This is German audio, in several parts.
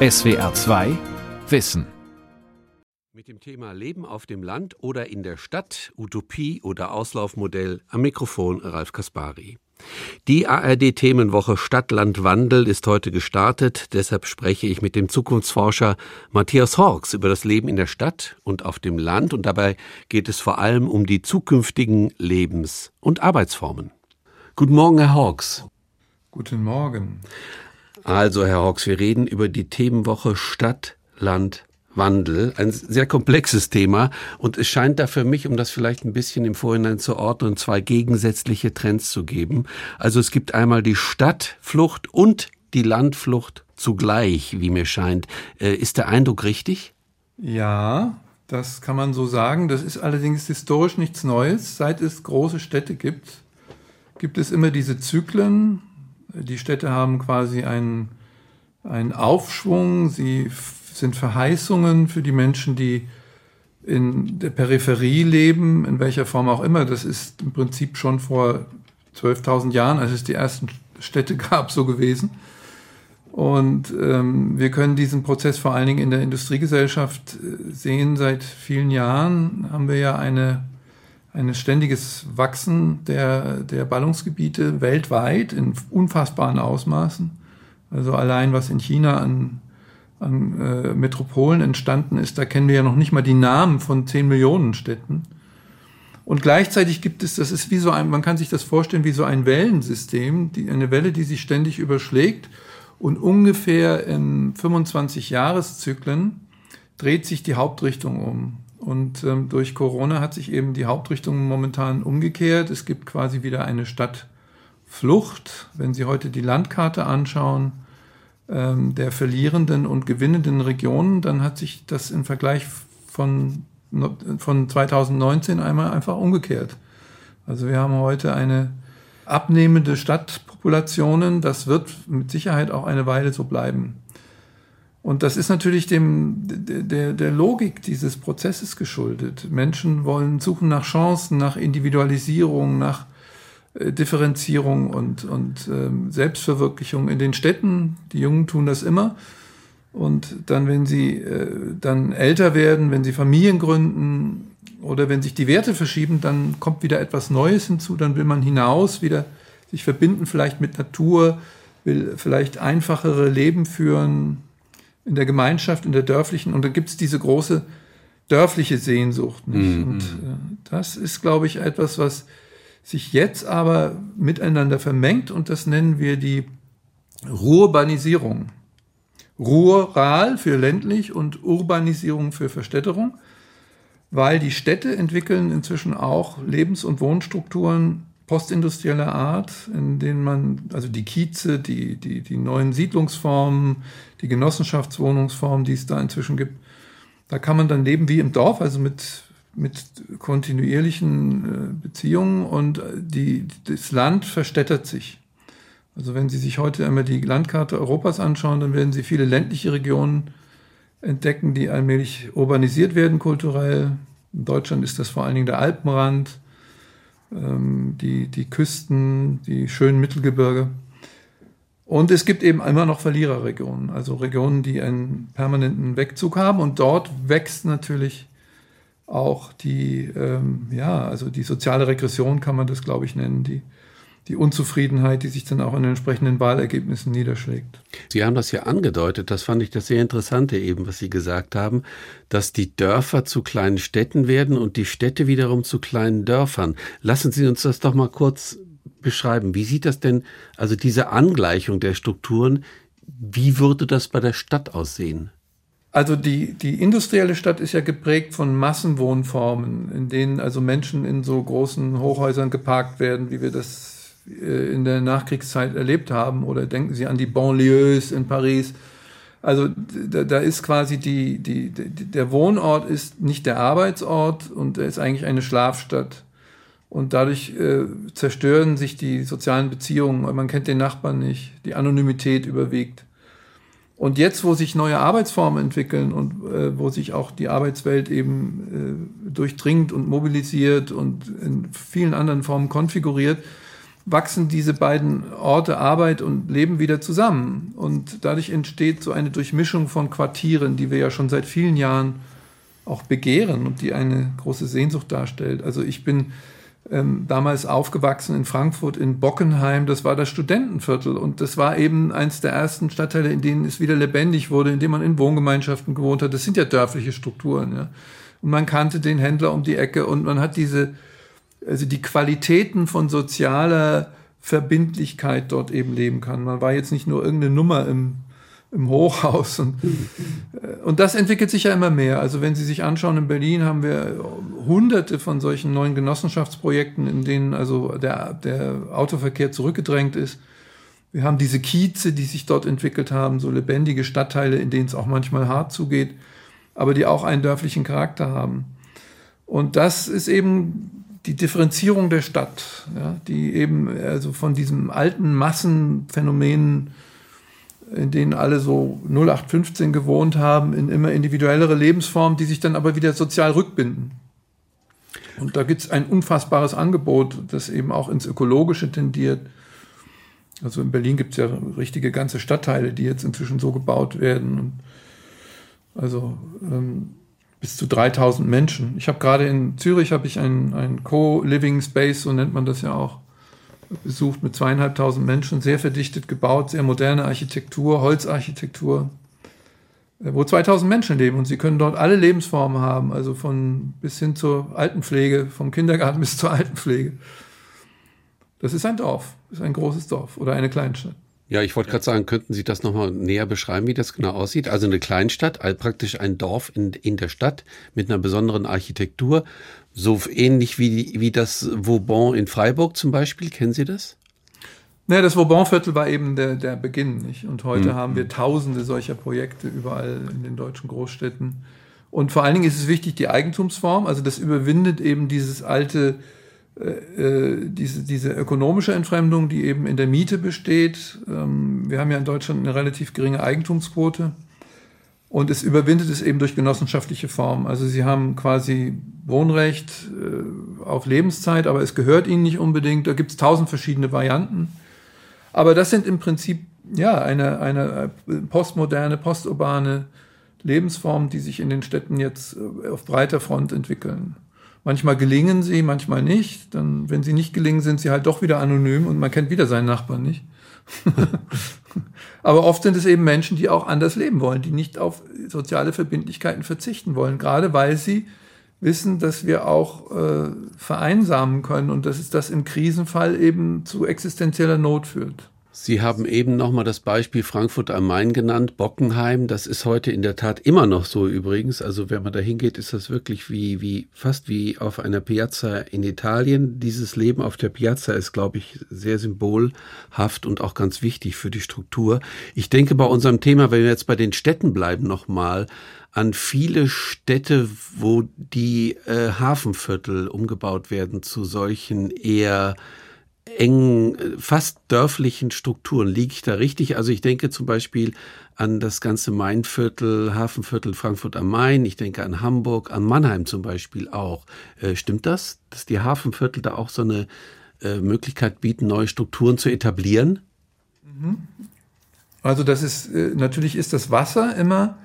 SWR 2 Wissen. Mit dem Thema Leben auf dem Land oder in der Stadt, Utopie oder Auslaufmodell am Mikrofon Ralf Kaspari. Die ARD-Themenwoche Stadt-Land-Wandel ist heute gestartet. Deshalb spreche ich mit dem Zukunftsforscher Matthias Horks über das Leben in der Stadt und auf dem Land. Und dabei geht es vor allem um die zukünftigen Lebens- und Arbeitsformen. Guten Morgen, Herr Horks. Guten Morgen. Also, Herr Hawks, wir reden über die Themenwoche Stadt, Land, Wandel. Ein sehr komplexes Thema. Und es scheint da für mich, um das vielleicht ein bisschen im Vorhinein zu ordnen, zwei gegensätzliche Trends zu geben. Also es gibt einmal die Stadtflucht und die Landflucht zugleich, wie mir scheint. Äh, ist der Eindruck richtig? Ja, das kann man so sagen. Das ist allerdings historisch nichts Neues. Seit es große Städte gibt, gibt es immer diese Zyklen, die Städte haben quasi einen, einen Aufschwung, sie sind Verheißungen für die Menschen, die in der Peripherie leben, in welcher Form auch immer. Das ist im Prinzip schon vor 12.000 Jahren, als es die ersten Städte gab, so gewesen. Und ähm, wir können diesen Prozess vor allen Dingen in der Industriegesellschaft äh, sehen. Seit vielen Jahren haben wir ja eine ein ständiges Wachsen der, der Ballungsgebiete weltweit in unfassbaren Ausmaßen. Also allein was in China an, an äh, Metropolen entstanden ist, da kennen wir ja noch nicht mal die Namen von 10 Millionen Städten. Und gleichzeitig gibt es, das ist wie so ein, man kann sich das vorstellen wie so ein Wellensystem, die, eine Welle, die sich ständig überschlägt und ungefähr in 25 Jahreszyklen dreht sich die Hauptrichtung um. Und ähm, durch Corona hat sich eben die Hauptrichtung momentan umgekehrt. Es gibt quasi wieder eine Stadtflucht. Wenn Sie heute die Landkarte anschauen, ähm, der verlierenden und gewinnenden Regionen, dann hat sich das im Vergleich von, von 2019 einmal einfach umgekehrt. Also wir haben heute eine abnehmende Stadtpopulationen. Das wird mit Sicherheit auch eine Weile so bleiben. Und das ist natürlich dem, der, der Logik dieses Prozesses geschuldet. Menschen wollen suchen nach Chancen, nach Individualisierung, nach äh, Differenzierung und, und ähm, Selbstverwirklichung in den Städten. Die Jungen tun das immer. Und dann, wenn sie äh, dann älter werden, wenn sie Familien gründen oder wenn sich die Werte verschieben, dann kommt wieder etwas Neues hinzu. Dann will man hinaus, wieder sich verbinden, vielleicht mit Natur, will vielleicht einfachere Leben führen, in der Gemeinschaft, in der dörflichen, und da gibt es diese große dörfliche Sehnsucht. Mhm. Und äh, das ist, glaube ich, etwas, was sich jetzt aber miteinander vermengt und das nennen wir die Rurbanisierung. Rural für ländlich und Urbanisierung für Verstädterung, weil die Städte entwickeln inzwischen auch Lebens- und Wohnstrukturen, postindustrieller Art, in denen man, also die Kieze, die, die, die neuen Siedlungsformen, die Genossenschaftswohnungsformen, die es da inzwischen gibt, da kann man dann leben wie im Dorf, also mit, mit kontinuierlichen äh, Beziehungen und die, das Land verstädtert sich. Also wenn Sie sich heute einmal die Landkarte Europas anschauen, dann werden Sie viele ländliche Regionen entdecken, die allmählich urbanisiert werden kulturell. In Deutschland ist das vor allen Dingen der Alpenrand, die, die Küsten, die schönen Mittelgebirge. Und es gibt eben immer noch Verliererregionen, also Regionen, die einen permanenten Wegzug haben. Und dort wächst natürlich auch die, ähm, ja, also die soziale Regression kann man das, glaube ich, nennen, die die Unzufriedenheit, die sich dann auch in den entsprechenden Wahlergebnissen niederschlägt. Sie haben das ja angedeutet, das fand ich das sehr Interessante eben, was Sie gesagt haben, dass die Dörfer zu kleinen Städten werden und die Städte wiederum zu kleinen Dörfern. Lassen Sie uns das doch mal kurz beschreiben. Wie sieht das denn, also diese Angleichung der Strukturen, wie würde das bei der Stadt aussehen? Also die, die industrielle Stadt ist ja geprägt von Massenwohnformen, in denen also Menschen in so großen Hochhäusern geparkt werden, wie wir das in der Nachkriegszeit erlebt haben. Oder denken Sie an die Banlieues in Paris. Also da, da ist quasi die, die, die, der Wohnort ist nicht der Arbeitsort und er ist eigentlich eine Schlafstadt. Und dadurch äh, zerstören sich die sozialen Beziehungen. Man kennt den Nachbarn nicht. Die Anonymität überwiegt. Und jetzt, wo sich neue Arbeitsformen entwickeln und äh, wo sich auch die Arbeitswelt eben äh, durchdringt und mobilisiert und in vielen anderen Formen konfiguriert, wachsen diese beiden Orte Arbeit und Leben wieder zusammen. Und dadurch entsteht so eine Durchmischung von Quartieren, die wir ja schon seit vielen Jahren auch begehren und die eine große Sehnsucht darstellt. Also ich bin ähm, damals aufgewachsen in Frankfurt in Bockenheim, das war das Studentenviertel und das war eben eins der ersten Stadtteile, in denen es wieder lebendig wurde, in dem man in Wohngemeinschaften gewohnt hat. Das sind ja dörfliche Strukturen. Ja. Und man kannte den Händler um die Ecke und man hat diese also die Qualitäten von sozialer Verbindlichkeit dort eben leben kann. Man war jetzt nicht nur irgendeine Nummer im, im Hochhaus. Und, äh, und das entwickelt sich ja immer mehr. Also wenn Sie sich anschauen, in Berlin haben wir hunderte von solchen neuen Genossenschaftsprojekten, in denen also der, der Autoverkehr zurückgedrängt ist. Wir haben diese Kieze, die sich dort entwickelt haben, so lebendige Stadtteile, in denen es auch manchmal hart zugeht, aber die auch einen dörflichen Charakter haben. Und das ist eben die Differenzierung der Stadt, ja, die eben also von diesem alten Massenphänomen, in denen alle so 0815 gewohnt haben, in immer individuellere Lebensformen, die sich dann aber wieder sozial rückbinden. Und da gibt es ein unfassbares Angebot, das eben auch ins Ökologische tendiert. Also in Berlin gibt es ja richtige ganze Stadtteile, die jetzt inzwischen so gebaut werden. Also ähm, bis zu 3000 Menschen. Ich habe gerade in Zürich habe ich ein, ein Co-Living Space, so nennt man das ja auch, besucht mit zweieinhalbtausend Menschen, sehr verdichtet gebaut, sehr moderne Architektur, Holzarchitektur, äh, wo 2000 Menschen leben und sie können dort alle Lebensformen haben, also von bis hin zur Altenpflege, vom Kindergarten bis zur Altenpflege. Das ist ein Dorf, ist ein großes Dorf oder eine Kleinstadt. Ja, ich wollte gerade sagen, könnten Sie das nochmal näher beschreiben, wie das genau aussieht? Also eine Kleinstadt, praktisch ein Dorf in, in der Stadt mit einer besonderen Architektur, so ähnlich wie, wie das Vauban in Freiburg zum Beispiel. Kennen Sie das? Naja, das Vauban-Viertel war eben der, der Beginn, nicht? Und heute mhm. haben wir tausende solcher Projekte überall in den deutschen Großstädten. Und vor allen Dingen ist es wichtig, die Eigentumsform, also das überwindet eben dieses alte diese, diese ökonomische Entfremdung, die eben in der Miete besteht. Ähm, wir haben ja in Deutschland eine relativ geringe Eigentumsquote. Und es überwindet es eben durch genossenschaftliche Formen. Also sie haben quasi Wohnrecht äh, auf Lebenszeit, aber es gehört ihnen nicht unbedingt. Da gibt es tausend verschiedene Varianten. Aber das sind im Prinzip ja eine, eine postmoderne, posturbane Lebensform, die sich in den Städten jetzt auf breiter Front entwickeln. Manchmal gelingen sie, manchmal nicht. Dann, wenn sie nicht gelingen, sind sie halt doch wieder anonym und man kennt wieder seinen Nachbarn nicht. Aber oft sind es eben Menschen, die auch anders leben wollen, die nicht auf soziale Verbindlichkeiten verzichten wollen, gerade weil sie wissen, dass wir auch äh, vereinsamen können und dass es das im Krisenfall eben zu existenzieller Not führt. Sie haben eben nochmal das Beispiel Frankfurt am Main genannt, Bockenheim. Das ist heute in der Tat immer noch so übrigens. Also wenn man da hingeht, ist das wirklich wie, wie, fast wie auf einer Piazza in Italien. Dieses Leben auf der Piazza ist, glaube ich, sehr symbolhaft und auch ganz wichtig für die Struktur. Ich denke bei unserem Thema, wenn wir jetzt bei den Städten bleiben, nochmal an viele Städte, wo die äh, Hafenviertel umgebaut werden zu solchen eher engen, fast dörflichen Strukturen. Liege ich da richtig? Also ich denke zum Beispiel an das ganze Mainviertel, Hafenviertel Frankfurt am Main. Ich denke an Hamburg, an Mannheim zum Beispiel auch. Äh, stimmt das, dass die Hafenviertel da auch so eine äh, Möglichkeit bieten, neue Strukturen zu etablieren? Mhm. Also das ist, äh, natürlich ist das Wasser immer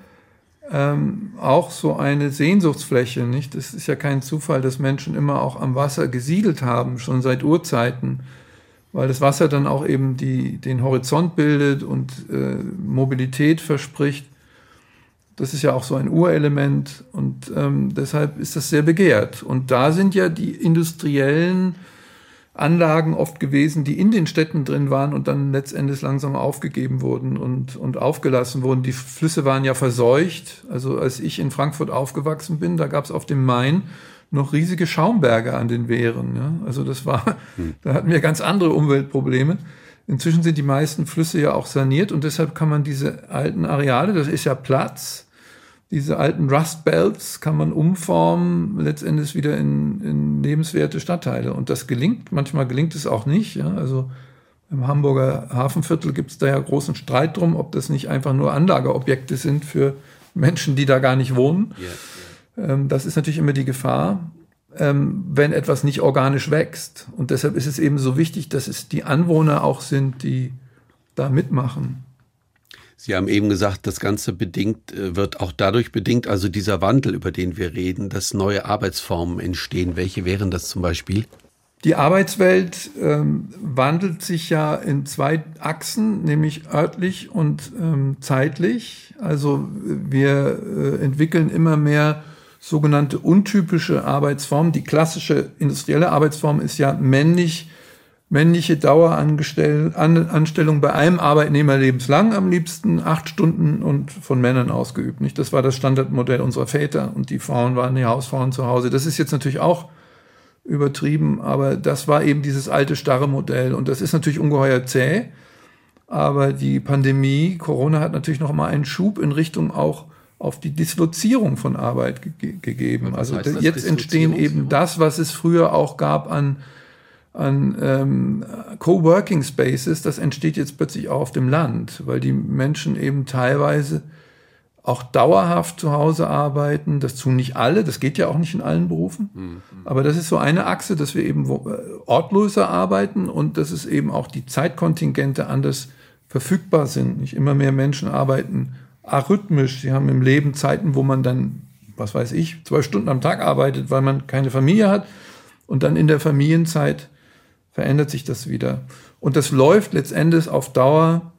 ähm, auch so eine Sehnsuchtsfläche, nicht? Es ist ja kein Zufall, dass Menschen immer auch am Wasser gesiedelt haben, schon seit Urzeiten, weil das Wasser dann auch eben die, den Horizont bildet und äh, Mobilität verspricht. Das ist ja auch so ein Urelement und ähm, deshalb ist das sehr begehrt. Und da sind ja die industriellen Anlagen oft gewesen, die in den Städten drin waren und dann letztendlich langsam aufgegeben wurden und, und aufgelassen wurden. Die Flüsse waren ja verseucht. Also als ich in Frankfurt aufgewachsen bin, da gab es auf dem Main noch riesige Schaumberge an den Wehren. Ja? Also das war, hm. da hatten wir ganz andere Umweltprobleme. Inzwischen sind die meisten Flüsse ja auch saniert und deshalb kann man diese alten Areale, das ist ja Platz, diese alten Rust Belts kann man umformen, letztendlich wieder in, in lebenswerte Stadtteile. Und das gelingt, manchmal gelingt es auch nicht. Ja? Also im Hamburger Hafenviertel gibt es da ja großen Streit drum, ob das nicht einfach nur Anlageobjekte sind für Menschen, die da gar nicht wohnen. Yeah, yeah. Das ist natürlich immer die Gefahr. ähm, wenn etwas nicht organisch wächst. Und deshalb ist es eben so wichtig, dass es die Anwohner auch sind, die da mitmachen. Sie haben eben gesagt, das Ganze bedingt, äh, wird auch dadurch bedingt, also dieser Wandel, über den wir reden, dass neue Arbeitsformen entstehen. Welche wären das zum Beispiel? Die Arbeitswelt ähm, wandelt sich ja in zwei Achsen, nämlich örtlich und ähm, zeitlich. Also wir äh, entwickeln immer mehr sogenannte untypische Arbeitsformen. Die klassische industrielle Arbeitsform ist ja männlich, männliche Daueranstellung bei einem Arbeitnehmer lebenslang am liebsten acht Stunden und von Männern ausgeübt. Nicht? Das war das Standardmodell unserer Väter und die Frauen waren die Hausfrauen zu Hause. Das ist jetzt natürlich auch übertrieben, aber das war eben dieses alte starre Modell und das ist natürlich ungeheuer zäh. Aber die Pandemie, Corona hat natürlich noch mal einen Schub in Richtung auch auf die Dislozierung von Arbeit ge gegeben. Also jetzt entstehen eben das, was es früher auch gab an, an ähm, Coworking Spaces, das entsteht jetzt plötzlich auch auf dem Land, weil die Menschen eben teilweise auch dauerhaft zu Hause arbeiten. Das tun nicht alle, das geht ja auch nicht in allen Berufen. Mhm. Aber das ist so eine Achse, dass wir eben äh, ortloser arbeiten und dass es eben auch die Zeitkontingente anders verfügbar sind. Nicht immer mehr Menschen arbeiten arrhythmisch. Sie haben im Leben Zeiten, wo man dann, was weiß ich, zwölf Stunden am Tag arbeitet, weil man keine Familie hat. Und dann in der Familienzeit verändert sich das wieder. Und das läuft letztendlich auf Dauer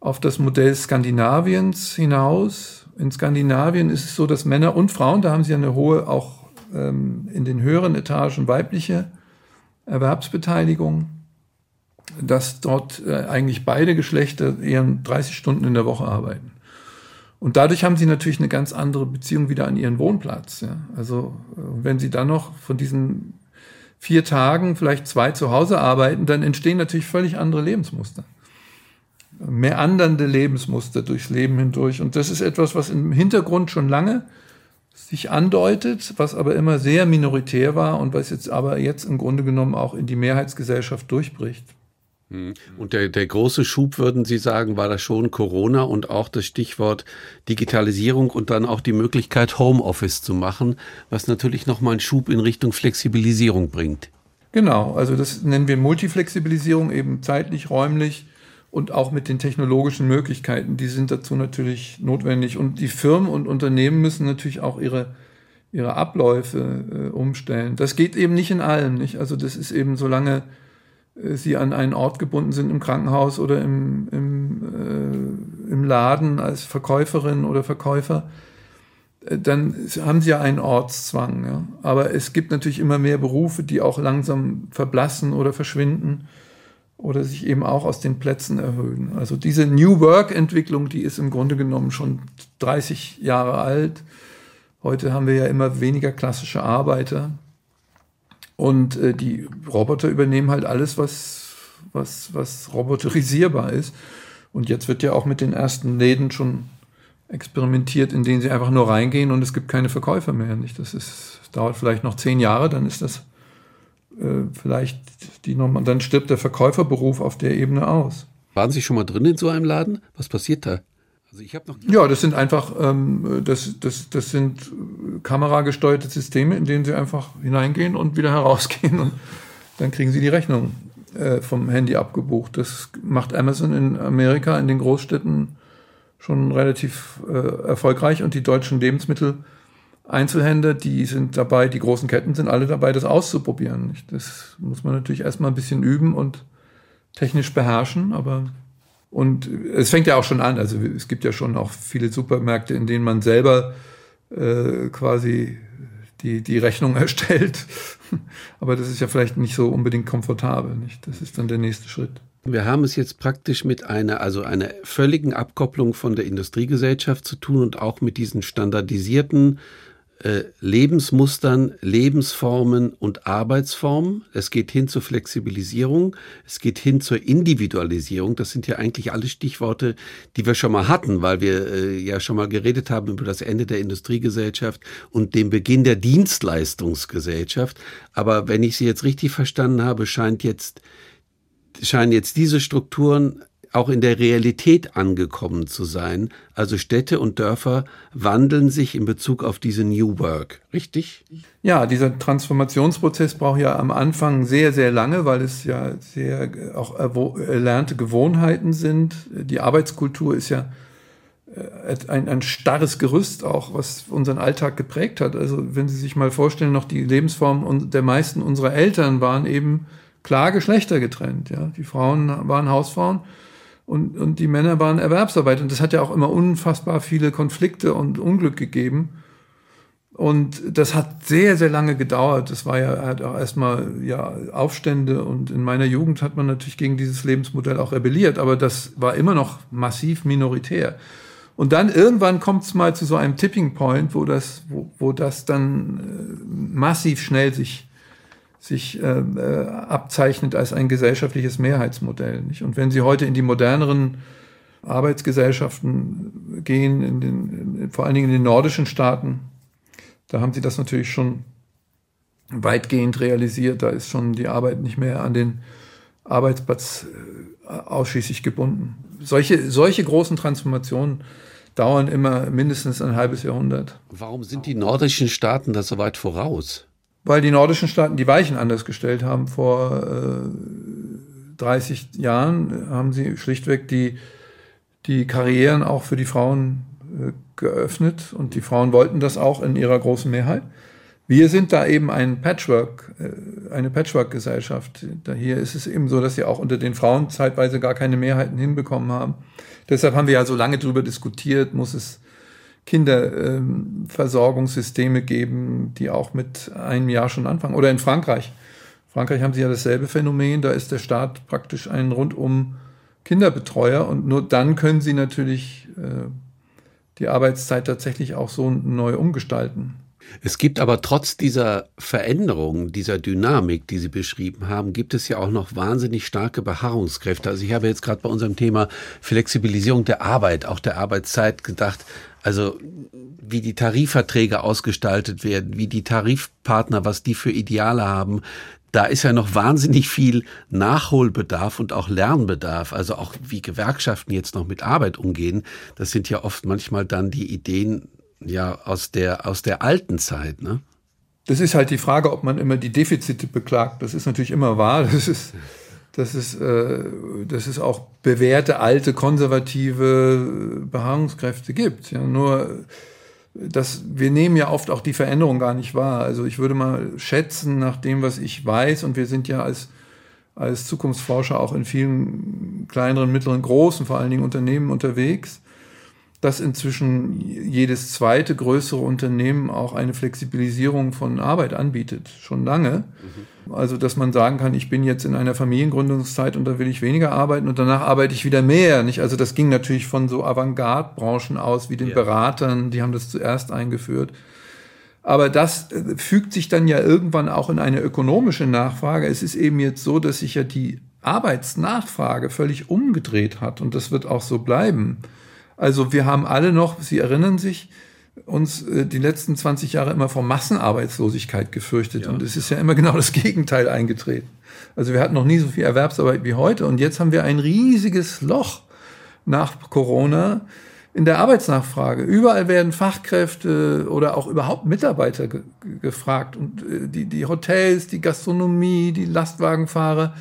auf das Modell Skandinaviens hinaus, in Skandinavien ist es so, dass Männer und Frauen, da haben sie eine hohe, auch ähm, in den höheren Etagen weibliche Erwerbsbeteiligung, dass dort äh, eigentlich beide Geschlechter eher 30 Stunden in der Woche arbeiten. Und dadurch haben sie natürlich eine ganz andere Beziehung wieder an ihren Wohnplatz. Ja. Also äh, wenn sie dann noch von diesen vier Tagen vielleicht zwei zu Hause arbeiten, dann entstehen natürlich völlig andere Lebensmuster meandernde Lebensmuster durchs Leben hindurch. Und das ist etwas, was im Hintergrund schon lange sich andeutet, was aber immer sehr minoritär war und was jetzt aber jetzt im Grunde genommen auch in die Mehrheitsgesellschaft durchbricht. Hm. Und der, der große Schub, würden Sie sagen, war das schon Corona und auch das Stichwort Digitalisierung und dann auch die Möglichkeit, Homeoffice zu machen, was natürlich nochmal einen Schub in Richtung Flexibilisierung bringt. Genau, also das nennen wir Multiflexibilisierung, eben zeitlich, räumlich, und auch mit den technologischen Möglichkeiten, die sind dazu natürlich notwendig. Und die Firmen und Unternehmen müssen natürlich auch ihre, ihre Abläufe äh, umstellen. Das geht eben nicht in allem, nicht? Also das ist eben, solange sie an einen Ort gebunden sind im Krankenhaus oder im, im, äh, im Laden als Verkäuferin oder Verkäufer, äh, dann haben sie ja einen Ortszwang. Ja? Aber es gibt natürlich immer mehr Berufe, die auch langsam verblassen oder verschwinden oder sich eben auch aus den Plätzen erhöhen. Also diese New Work-Entwicklung, die ist im Grunde genommen schon 30 Jahre alt. Heute haben wir ja immer weniger klassische Arbeiter. Und äh, die Roboter übernehmen halt alles, was, was, was roboterisierbar ist. Und jetzt wird ja auch mit den ersten Läden schon experimentiert, in denen sie einfach nur reingehen und es gibt keine Verkäufer mehr. Nicht? Das, ist, das dauert vielleicht noch zehn Jahre, dann ist das äh, vielleicht die nochmal, dann stirbt der Verkäuferberuf auf der Ebene aus. Waren Sie schon mal drin in so einem Laden? Was passiert da? Also ich noch ja, das sind einfach, ähm, das, das, das sind äh, kameragesteuerte Systeme, in denen Sie einfach hineingehen und wieder herausgehen und dann kriegen Sie die Rechnung äh, vom Handy abgebucht. Das macht Amazon in Amerika, in den Großstädten schon relativ äh, erfolgreich und die deutschen Lebensmittel Einzelhändler, die sind dabei, die großen Ketten sind alle dabei, das auszuprobieren. Das muss man natürlich erstmal ein bisschen üben und technisch beherrschen, aber und es fängt ja auch schon an. Also es gibt ja schon auch viele Supermärkte, in denen man selber äh, quasi die, die Rechnung erstellt. Aber das ist ja vielleicht nicht so unbedingt komfortabel. Nicht? Das ist dann der nächste Schritt. Wir haben es jetzt praktisch mit einer, also einer völligen Abkopplung von der Industriegesellschaft zu tun und auch mit diesen standardisierten äh, Lebensmustern, Lebensformen und Arbeitsformen. Es geht hin zur Flexibilisierung, es geht hin zur Individualisierung. Das sind ja eigentlich alle Stichworte, die wir schon mal hatten, weil wir äh, ja schon mal geredet haben über das Ende der Industriegesellschaft und den Beginn der Dienstleistungsgesellschaft. Aber wenn ich Sie jetzt richtig verstanden habe, scheint jetzt, scheinen jetzt diese Strukturen auch in der Realität angekommen zu sein. Also Städte und Dörfer wandeln sich in Bezug auf diese New Work, richtig? Ja, dieser Transformationsprozess braucht ja am Anfang sehr, sehr lange, weil es ja sehr auch erlernte Gewohnheiten sind. Die Arbeitskultur ist ja äh, ein, ein starres Gerüst auch, was unseren Alltag geprägt hat. Also wenn Sie sich mal vorstellen, noch die Lebensform der meisten unserer Eltern waren eben klar geschlechtergetrennt. Ja? Die Frauen waren Hausfrauen und, und die Männer waren Erwerbsarbeit. Und das hat ja auch immer unfassbar viele Konflikte und Unglück gegeben. Und das hat sehr, sehr lange gedauert. Das war ja halt auch erstmal ja, Aufstände und in meiner Jugend hat man natürlich gegen dieses Lebensmodell auch rebelliert, aber das war immer noch massiv minoritär. Und dann irgendwann kommt es mal zu so einem Tipping Point, wo das, wo, wo das dann äh, massiv schnell sich, sich äh, äh, abzeichnet als ein gesellschaftliches Mehrheitsmodell. Nicht? Und wenn Sie heute in die moderneren Arbeitsgesellschaften gehen, in den, vor allen Dingen in den nordischen Staaten, da haben Sie das natürlich schon weitgehend realisiert. Da ist schon die Arbeit nicht mehr an den Arbeitsplatz äh, ausschließlich gebunden. Solche, solche großen Transformationen dauern immer mindestens ein halbes Jahrhundert. Warum sind die nordischen Staaten da so weit voraus? Weil die nordischen Staaten die Weichen anders gestellt haben. Vor äh, 30 Jahren haben sie schlichtweg die, die Karrieren auch für die Frauen äh, geöffnet und die Frauen wollten das auch in ihrer großen Mehrheit. Wir sind da eben ein Patchwork, äh, eine Patchwork-Gesellschaft. Hier ist es eben so, dass sie auch unter den Frauen zeitweise gar keine Mehrheiten hinbekommen haben. Deshalb haben wir ja so lange darüber diskutiert, muss es Kinderversorgungssysteme geben, die auch mit einem Jahr schon anfangen. Oder in Frankreich. Frankreich haben sie ja dasselbe Phänomen, da ist der Staat praktisch ein rundum Kinderbetreuer und nur dann können sie natürlich äh, die Arbeitszeit tatsächlich auch so neu umgestalten. Es gibt aber trotz dieser Veränderung, dieser Dynamik, die Sie beschrieben haben, gibt es ja auch noch wahnsinnig starke Beharrungskräfte. Also ich habe jetzt gerade bei unserem Thema Flexibilisierung der Arbeit, auch der Arbeitszeit gedacht, also wie die Tarifverträge ausgestaltet werden, wie die Tarifpartner, was die für Ideale haben, da ist ja noch wahnsinnig viel Nachholbedarf und auch Lernbedarf. Also auch wie Gewerkschaften jetzt noch mit Arbeit umgehen. Das sind ja oft manchmal dann die Ideen ja aus der, aus der alten Zeit, ne? Das ist halt die Frage, ob man immer die Defizite beklagt. Das ist natürlich immer wahr. Das ist, das ist, äh, dass es auch bewährte, alte, konservative Beharrungskräfte gibt. Ja, nur, das, wir nehmen ja oft auch die Veränderung gar nicht wahr. Also ich würde mal schätzen, nach dem, was ich weiß, und wir sind ja als, als Zukunftsforscher auch in vielen kleineren, mittleren, großen, vor allen Dingen Unternehmen unterwegs, dass inzwischen jedes zweite größere Unternehmen auch eine Flexibilisierung von Arbeit anbietet, schon lange. Mhm. Also, dass man sagen kann, ich bin jetzt in einer Familiengründungszeit und da will ich weniger arbeiten und danach arbeite ich wieder mehr. Nicht? Also, das ging natürlich von so Avantgarde-Branchen aus wie den ja. Beratern, die haben das zuerst eingeführt. Aber das äh, fügt sich dann ja irgendwann auch in eine ökonomische Nachfrage. Es ist eben jetzt so, dass sich ja die Arbeitsnachfrage völlig umgedreht hat und das wird auch so bleiben. Also wir haben alle noch, Sie erinnern sich, uns äh, die letzten 20 Jahre immer vor Massenarbeitslosigkeit gefürchtet. Ja. Und es ist ja immer genau das Gegenteil eingetreten. Also wir hatten noch nie so viel Erwerbsarbeit wie heute. Und jetzt haben wir ein riesiges Loch nach Corona in der Arbeitsnachfrage. Überall werden Fachkräfte oder auch überhaupt Mitarbeiter ge gefragt. Und äh, die, die Hotels, die Gastronomie, die Lastwagenfahrer,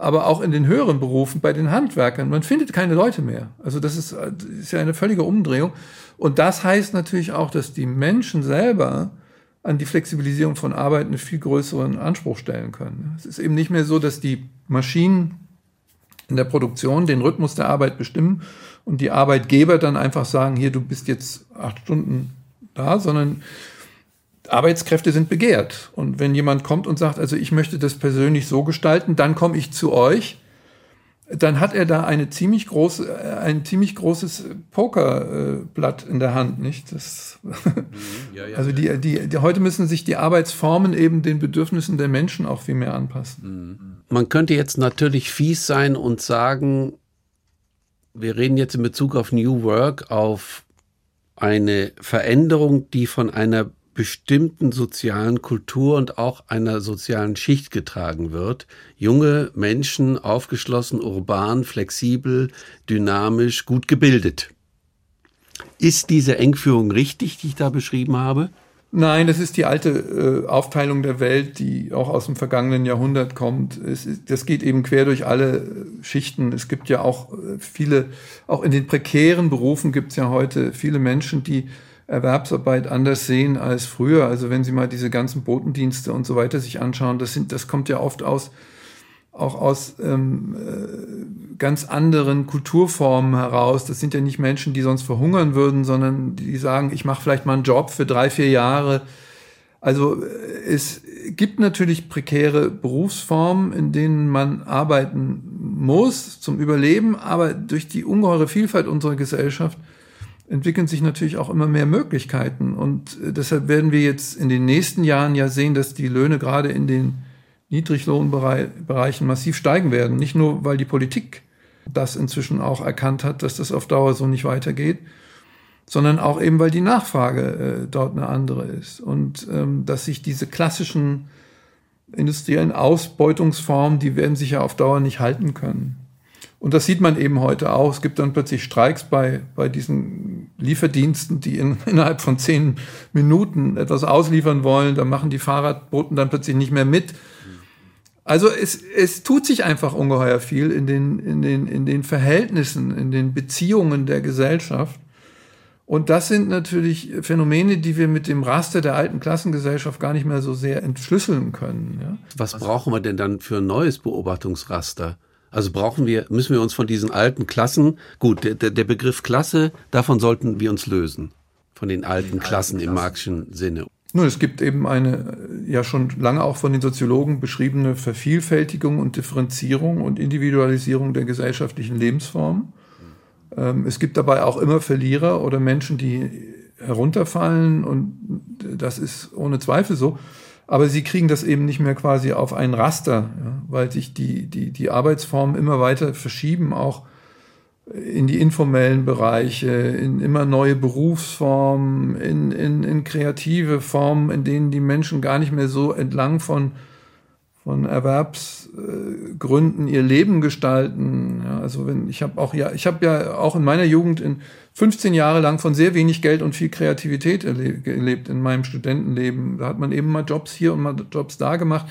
aber auch in den höheren Berufen bei den Handwerkern. Man findet keine Leute mehr. Also das ist, das ist ja eine völlige Umdrehung. Und das heißt natürlich auch, dass die Menschen selber an die Flexibilisierung von Arbeit einen viel größeren Anspruch stellen können. Es ist eben nicht mehr so, dass die Maschinen in der Produktion den Rhythmus der Arbeit bestimmen und die Arbeitgeber dann einfach sagen, hier, du bist jetzt acht Stunden da, sondern Arbeitskräfte sind begehrt. Und wenn jemand kommt und sagt, also ich möchte das persönlich so gestalten, dann komme ich zu euch, dann hat er da eine ziemlich große, äh, ein ziemlich großes Pokerblatt in der Hand, nicht? Das, mhm. ja, ja, also die, die, die, heute müssen sich die Arbeitsformen eben den Bedürfnissen der Menschen auch viel mehr anpassen. Mhm. Man könnte jetzt natürlich fies sein und sagen, wir reden jetzt in Bezug auf New Work auf eine Veränderung, die von einer bestimmten sozialen Kultur und auch einer sozialen Schicht getragen wird. Junge Menschen, aufgeschlossen, urban, flexibel, dynamisch, gut gebildet. Ist diese Engführung richtig, die ich da beschrieben habe? Nein, das ist die alte äh, Aufteilung der Welt, die auch aus dem vergangenen Jahrhundert kommt. Es, das geht eben quer durch alle äh, Schichten. Es gibt ja auch äh, viele, auch in den prekären Berufen gibt es ja heute viele Menschen, die Erwerbsarbeit anders sehen als früher. Also wenn Sie mal diese ganzen Botendienste und so weiter sich anschauen, das sind, das kommt ja oft aus auch aus ähm, äh, ganz anderen Kulturformen heraus. Das sind ja nicht Menschen, die sonst verhungern würden, sondern die sagen, ich mache vielleicht mal einen Job für drei, vier Jahre. Also äh, es gibt natürlich prekäre Berufsformen, in denen man arbeiten muss zum Überleben, aber durch die ungeheure Vielfalt unserer Gesellschaft entwickeln sich natürlich auch immer mehr Möglichkeiten. Und äh, deshalb werden wir jetzt in den nächsten Jahren ja sehen, dass die Löhne gerade in den Niedriglohnbereichen massiv steigen werden. Nicht nur, weil die Politik das inzwischen auch erkannt hat, dass das auf Dauer so nicht weitergeht, sondern auch eben, weil die Nachfrage äh, dort eine andere ist und ähm, dass sich diese klassischen industriellen Ausbeutungsformen, die werden sich ja auf Dauer nicht halten können. Und das sieht man eben heute auch. Es gibt dann plötzlich Streiks bei, bei diesen Lieferdiensten, die in, innerhalb von zehn Minuten etwas ausliefern wollen. Da machen die Fahrradboten dann plötzlich nicht mehr mit. Also es, es tut sich einfach ungeheuer viel in den, in, den, in den Verhältnissen, in den Beziehungen der Gesellschaft. Und das sind natürlich Phänomene, die wir mit dem Raster der alten Klassengesellschaft gar nicht mehr so sehr entschlüsseln können. Ja? Was brauchen wir denn dann für ein neues Beobachtungsraster? Also brauchen wir, müssen wir uns von diesen alten Klassen, gut, der, der Begriff Klasse, davon sollten wir uns lösen. Von den alten Klassen im marxischen Sinne. Nun, es gibt eben eine ja schon lange auch von den Soziologen beschriebene Vervielfältigung und Differenzierung und Individualisierung der gesellschaftlichen Lebensformen. Ähm, es gibt dabei auch immer Verlierer oder Menschen, die herunterfallen und das ist ohne Zweifel so. Aber sie kriegen das eben nicht mehr quasi auf ein Raster, ja, weil sich die, die, die Arbeitsformen immer weiter verschieben, auch in die informellen Bereiche, in immer neue Berufsformen, in, in, in kreative Formen, in denen die Menschen gar nicht mehr so entlang von, von Erwerbsgründen ihr Leben gestalten. Ja, also wenn ich habe auch ja, ich habe ja auch in meiner Jugend in 15 Jahre lang von sehr wenig Geld und viel Kreativität erlebt in meinem Studentenleben. Da hat man eben mal Jobs hier und mal Jobs da gemacht.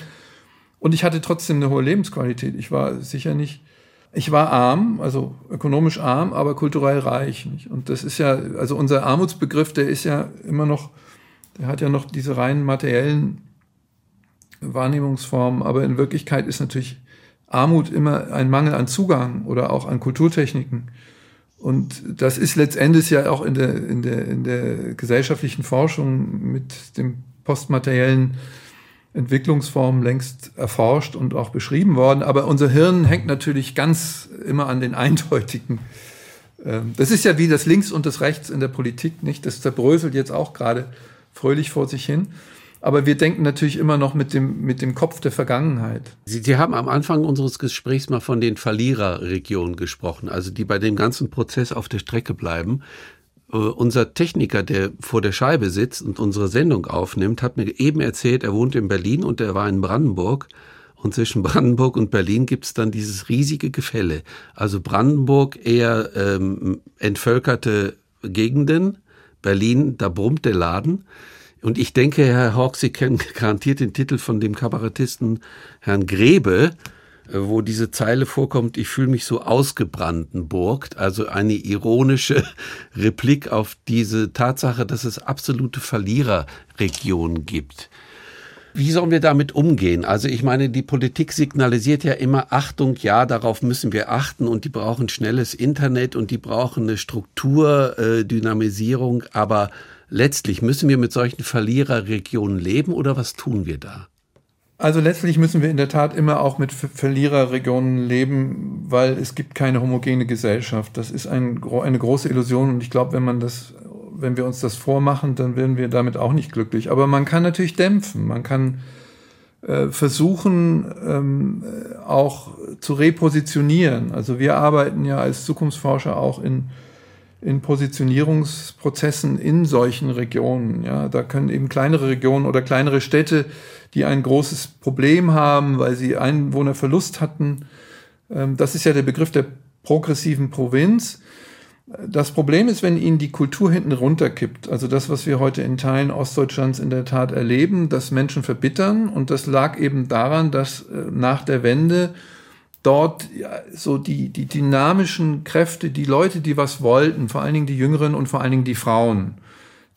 Und ich hatte trotzdem eine hohe Lebensqualität. Ich war sicher nicht ich war arm, also ökonomisch arm, aber kulturell reich. Nicht? Und das ist ja, also unser Armutsbegriff, der ist ja immer noch, der hat ja noch diese rein materiellen Wahrnehmungsformen, aber in Wirklichkeit ist natürlich Armut immer ein Mangel an Zugang oder auch an Kulturtechniken. Und das ist letztendlich ja auch in der, in der, in der gesellschaftlichen Forschung mit dem postmateriellen Entwicklungsformen längst erforscht und auch beschrieben worden. Aber unser Hirn hängt natürlich ganz immer an den eindeutigen. Ähm, das ist ja wie das Links und das Rechts in der Politik, nicht? Das zerbröselt jetzt auch gerade fröhlich vor sich hin. Aber wir denken natürlich immer noch mit dem, mit dem Kopf der Vergangenheit. Sie, Sie haben am Anfang unseres Gesprächs mal von den Verliererregionen gesprochen, also die bei dem ganzen Prozess auf der Strecke bleiben. Äh, unser Techniker, der vor der Scheibe sitzt und unsere Sendung aufnimmt, hat mir eben erzählt, er wohnt in Berlin und er war in Brandenburg. Und zwischen Brandenburg und Berlin gibt's dann dieses riesige Gefälle. Also Brandenburg eher ähm, entvölkerte Gegenden, Berlin, da brummt der Laden. Und ich denke, Herr Hawk, Sie kennen garantiert den Titel von dem Kabarettisten Herrn Grebe, äh, wo diese Zeile vorkommt, ich fühle mich so ausgebrandenburgt, also eine ironische Replik auf diese Tatsache, dass es absolute Verliererregionen gibt. Wie sollen wir damit umgehen? Also ich meine, die Politik signalisiert ja immer Achtung, ja, darauf müssen wir achten und die brauchen schnelles Internet und die brauchen eine Strukturdynamisierung, aber letztlich müssen wir mit solchen Verliererregionen leben oder was tun wir da? Also letztlich müssen wir in der Tat immer auch mit Verliererregionen leben, weil es gibt keine homogene Gesellschaft. Das ist ein, eine große Illusion und ich glaube, wenn man das, wenn wir uns das vormachen, dann werden wir damit auch nicht glücklich. Aber man kann natürlich dämpfen, man kann äh, versuchen ähm, auch zu repositionieren. Also wir arbeiten ja als Zukunftsforscher auch in in Positionierungsprozessen in solchen Regionen. Ja, da können eben kleinere Regionen oder kleinere Städte, die ein großes Problem haben, weil sie Einwohnerverlust hatten. Ähm, das ist ja der Begriff der progressiven Provinz. Das Problem ist, wenn ihnen die Kultur hinten runterkippt. Also das, was wir heute in Teilen Ostdeutschlands in der Tat erleben, dass Menschen verbittern. Und das lag eben daran, dass äh, nach der Wende dort ja, so die, die dynamischen Kräfte, die Leute, die was wollten, vor allen Dingen die Jüngeren und vor allen Dingen die Frauen,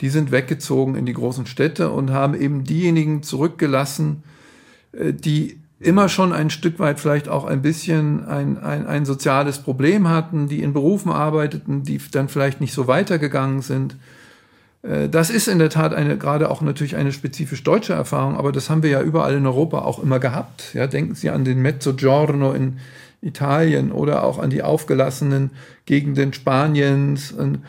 die sind weggezogen in die großen Städte und haben eben diejenigen zurückgelassen, äh, die immer schon ein Stück weit vielleicht auch ein bisschen ein, ein, ein soziales Problem hatten, die in Berufen arbeiteten, die dann vielleicht nicht so weitergegangen sind. Äh, das ist in der Tat eine, gerade auch natürlich eine spezifisch deutsche Erfahrung, aber das haben wir ja überall in Europa auch immer gehabt. Ja, denken Sie an den Mezzogiorno in Italien oder auch an die aufgelassenen Gegenden Spaniens. Und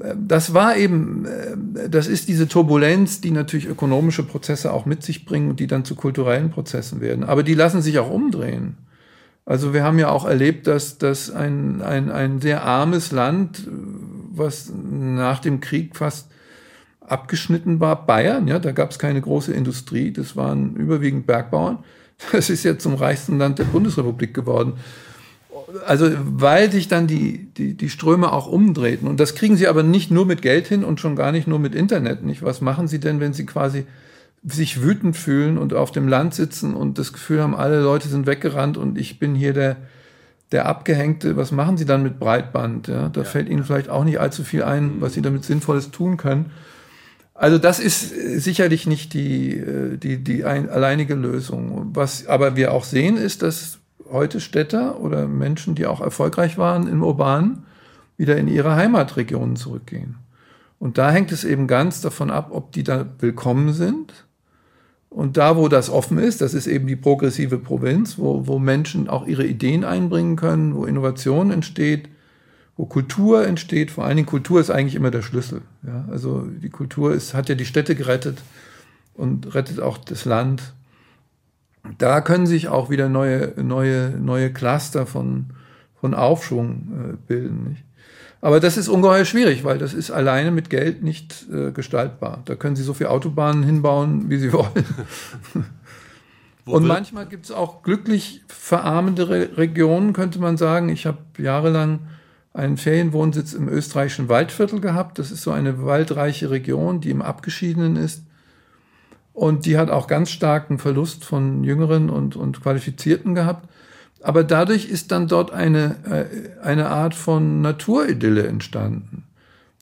äh, das war eben, äh, das ist diese Turbulenz, die natürlich ökonomische Prozesse auch mit sich bringen und die dann zu kulturellen Prozessen werden. Aber die lassen sich auch umdrehen. Also wir haben ja auch erlebt, dass, dass ein, ein, ein sehr armes Land, was nach dem Krieg fast abgeschnitten war Bayern, ja, da gab es keine große Industrie, das waren überwiegend Bergbauern. Das ist jetzt zum reichsten Land der Bundesrepublik geworden. Also weil sich dann die, die, die Ströme auch umdrehten. Und das kriegen sie aber nicht nur mit Geld hin und schon gar nicht nur mit Internet. Nicht? Was machen sie denn, wenn sie quasi sich wütend fühlen und auf dem Land sitzen und das Gefühl haben, alle Leute sind weggerannt und ich bin hier der, der Abgehängte. Was machen sie dann mit Breitband? Ja, da ja, fällt ihnen vielleicht auch nicht allzu viel ein, was sie damit Sinnvolles tun können. Also das ist äh, sicherlich nicht die, äh, die, die ein, alleinige Lösung. Was aber wir auch sehen, ist, dass heute Städter oder Menschen, die auch erfolgreich waren im Urbanen, wieder in ihre Heimatregionen zurückgehen. Und da hängt es eben ganz davon ab, ob die da willkommen sind. Und da, wo das offen ist, das ist eben die progressive Provinz, wo, wo Menschen auch ihre Ideen einbringen können, wo Innovation entsteht, wo Kultur entsteht. Vor allen Dingen Kultur ist eigentlich immer der Schlüssel. Ja? Also die Kultur ist, hat ja die Städte gerettet und rettet auch das Land. Da können sich auch wieder neue, neue, neue Cluster von, von Aufschwung äh, bilden. Nicht? Aber das ist ungeheuer schwierig, weil das ist alleine mit Geld nicht äh, gestaltbar. Da können Sie so viele Autobahnen hinbauen, wie Sie wollen. Und manchmal gibt es auch glücklich verarmende Re Regionen, könnte man sagen. Ich habe jahrelang einen Ferienwohnsitz im österreichischen Waldviertel gehabt. Das ist so eine waldreiche Region, die im Abgeschiedenen ist. Und die hat auch ganz starken Verlust von Jüngeren und, und Qualifizierten gehabt. Aber dadurch ist dann dort eine, äh, eine Art von Naturidylle entstanden.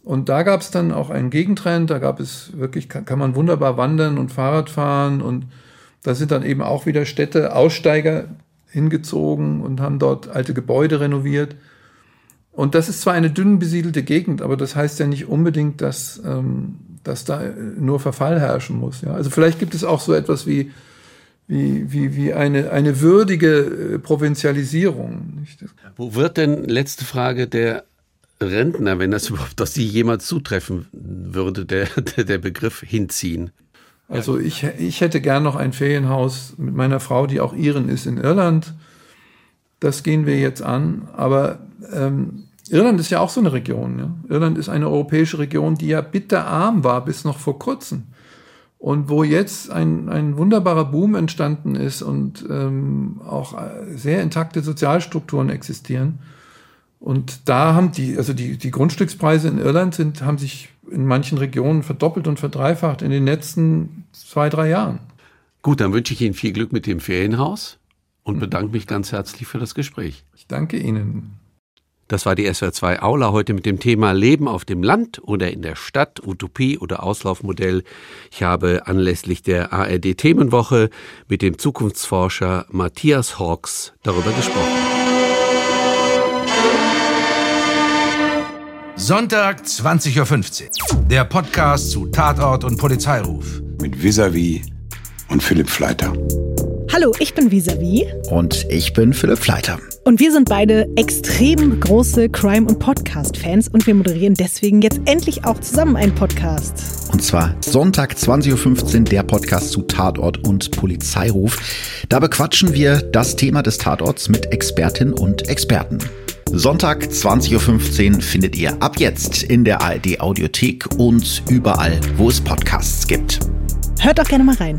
Und da gab es dann auch einen Gegentrend. Da gab es wirklich, kann, kann man wunderbar wandern und Fahrrad fahren. Und da sind dann eben auch wieder Städte, Aussteiger hingezogen und haben dort alte Gebäude renoviert. Und das ist zwar eine dünn besiedelte Gegend, aber das heißt ja nicht unbedingt, dass, ähm, dass da nur Verfall herrschen muss. Ja? Also vielleicht gibt es auch so etwas wie, wie, wie, wie eine, eine würdige äh, Provinzialisierung. Nicht? Wo wird denn, letzte Frage, der Rentner, wenn das überhaupt dass Sie jemals zutreffen würde, der, der, der Begriff hinziehen? Also ich, ich hätte gern noch ein Ferienhaus mit meiner Frau, die auch Iren ist in Irland. Das gehen wir jetzt an. Aber ähm, Irland ist ja auch so eine Region. Ja? Irland ist eine europäische Region, die ja bitterarm war bis noch vor kurzem. Und wo jetzt ein, ein wunderbarer Boom entstanden ist und ähm, auch äh, sehr intakte Sozialstrukturen existieren. Und da haben die, also die, die Grundstückspreise in Irland sind, haben sich in manchen Regionen verdoppelt und verdreifacht in den letzten zwei, drei Jahren. Gut, dann wünsche ich Ihnen viel Glück mit dem Ferienhaus und bedanke mich ganz herzlich für das Gespräch. Ich danke Ihnen. Das war die SWR2 Aula heute mit dem Thema Leben auf dem Land oder in der Stadt, Utopie oder Auslaufmodell. Ich habe anlässlich der ARD Themenwoche mit dem Zukunftsforscher Matthias Hawks darüber gesprochen. Sonntag 20.15 Uhr. Der Podcast zu Tatort und Polizeiruf. Mit Visavi und Philipp Fleiter. Hallo, ich bin Visavi. Und ich bin Philipp Fleiter. Und wir sind beide extrem große Crime- und Podcast-Fans und wir moderieren deswegen jetzt endlich auch zusammen einen Podcast. Und zwar Sonntag 20.15 Uhr der Podcast zu Tatort und Polizeiruf. Da bequatschen wir das Thema des Tatorts mit Expertinnen und Experten. Sonntag 20.15 Uhr findet ihr ab jetzt in der ARD Audiothek und überall, wo es Podcasts gibt. Hört doch gerne mal rein.